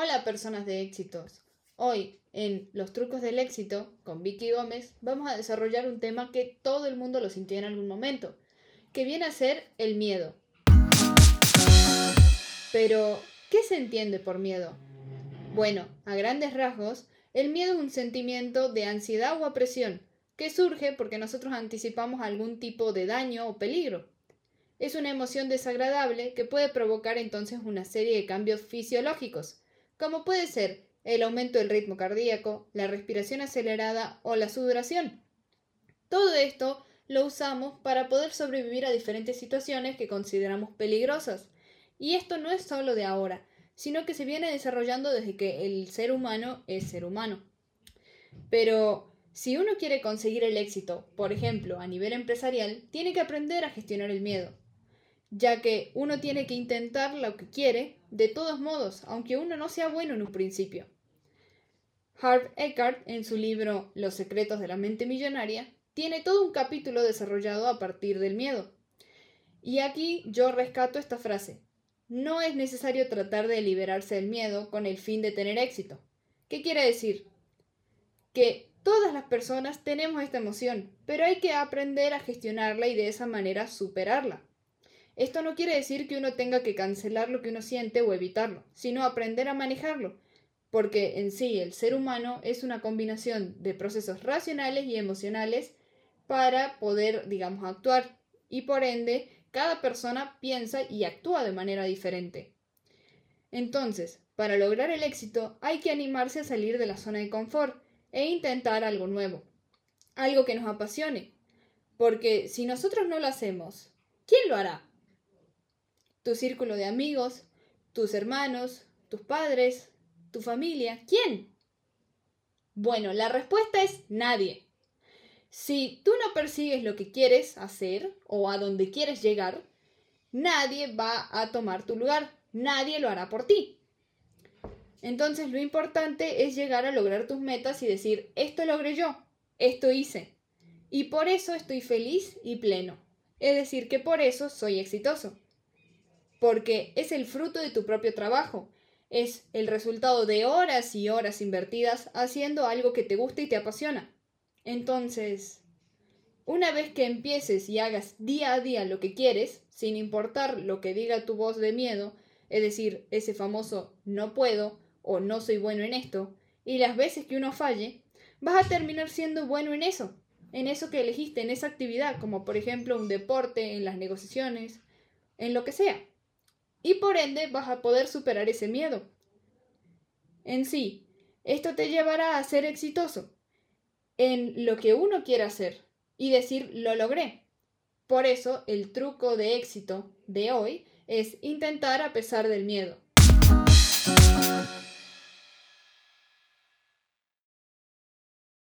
Hola personas de éxitos. Hoy en Los trucos del éxito con Vicky Gómez vamos a desarrollar un tema que todo el mundo lo sintió en algún momento, que viene a ser el miedo. Pero, ¿qué se entiende por miedo? Bueno, a grandes rasgos, el miedo es un sentimiento de ansiedad o opresión que surge porque nosotros anticipamos algún tipo de daño o peligro. Es una emoción desagradable que puede provocar entonces una serie de cambios fisiológicos, como puede ser el aumento del ritmo cardíaco, la respiración acelerada o la sudoración. Todo esto lo usamos para poder sobrevivir a diferentes situaciones que consideramos peligrosas. Y esto no es solo de ahora, sino que se viene desarrollando desde que el ser humano es ser humano. Pero si uno quiere conseguir el éxito, por ejemplo, a nivel empresarial, tiene que aprender a gestionar el miedo, ya que uno tiene que intentar lo que quiere de todos modos, aunque uno no sea bueno en un principio. Harv Eckhart, en su libro Los secretos de la mente millonaria, tiene todo un capítulo desarrollado a partir del miedo. Y aquí yo rescato esta frase. No es necesario tratar de liberarse del miedo con el fin de tener éxito. ¿Qué quiere decir? Que todas las personas tenemos esta emoción, pero hay que aprender a gestionarla y de esa manera superarla. Esto no quiere decir que uno tenga que cancelar lo que uno siente o evitarlo, sino aprender a manejarlo, porque en sí el ser humano es una combinación de procesos racionales y emocionales para poder, digamos, actuar, y por ende cada persona piensa y actúa de manera diferente. Entonces, para lograr el éxito hay que animarse a salir de la zona de confort e intentar algo nuevo, algo que nos apasione, porque si nosotros no lo hacemos, ¿quién lo hará? Tu círculo de amigos, tus hermanos, tus padres, tu familia. ¿Quién? Bueno, la respuesta es nadie. Si tú no persigues lo que quieres hacer o a donde quieres llegar, nadie va a tomar tu lugar, nadie lo hará por ti. Entonces lo importante es llegar a lograr tus metas y decir, esto logré yo, esto hice. Y por eso estoy feliz y pleno. Es decir, que por eso soy exitoso porque es el fruto de tu propio trabajo, es el resultado de horas y horas invertidas haciendo algo que te gusta y te apasiona. Entonces, una vez que empieces y hagas día a día lo que quieres, sin importar lo que diga tu voz de miedo, es decir, ese famoso no puedo o no soy bueno en esto, y las veces que uno falle, vas a terminar siendo bueno en eso, en eso que elegiste, en esa actividad, como por ejemplo un deporte, en las negociaciones, en lo que sea y por ende vas a poder superar ese miedo. En sí, esto te llevará a ser exitoso en lo que uno quiera hacer y decir lo logré. Por eso el truco de éxito de hoy es intentar a pesar del miedo.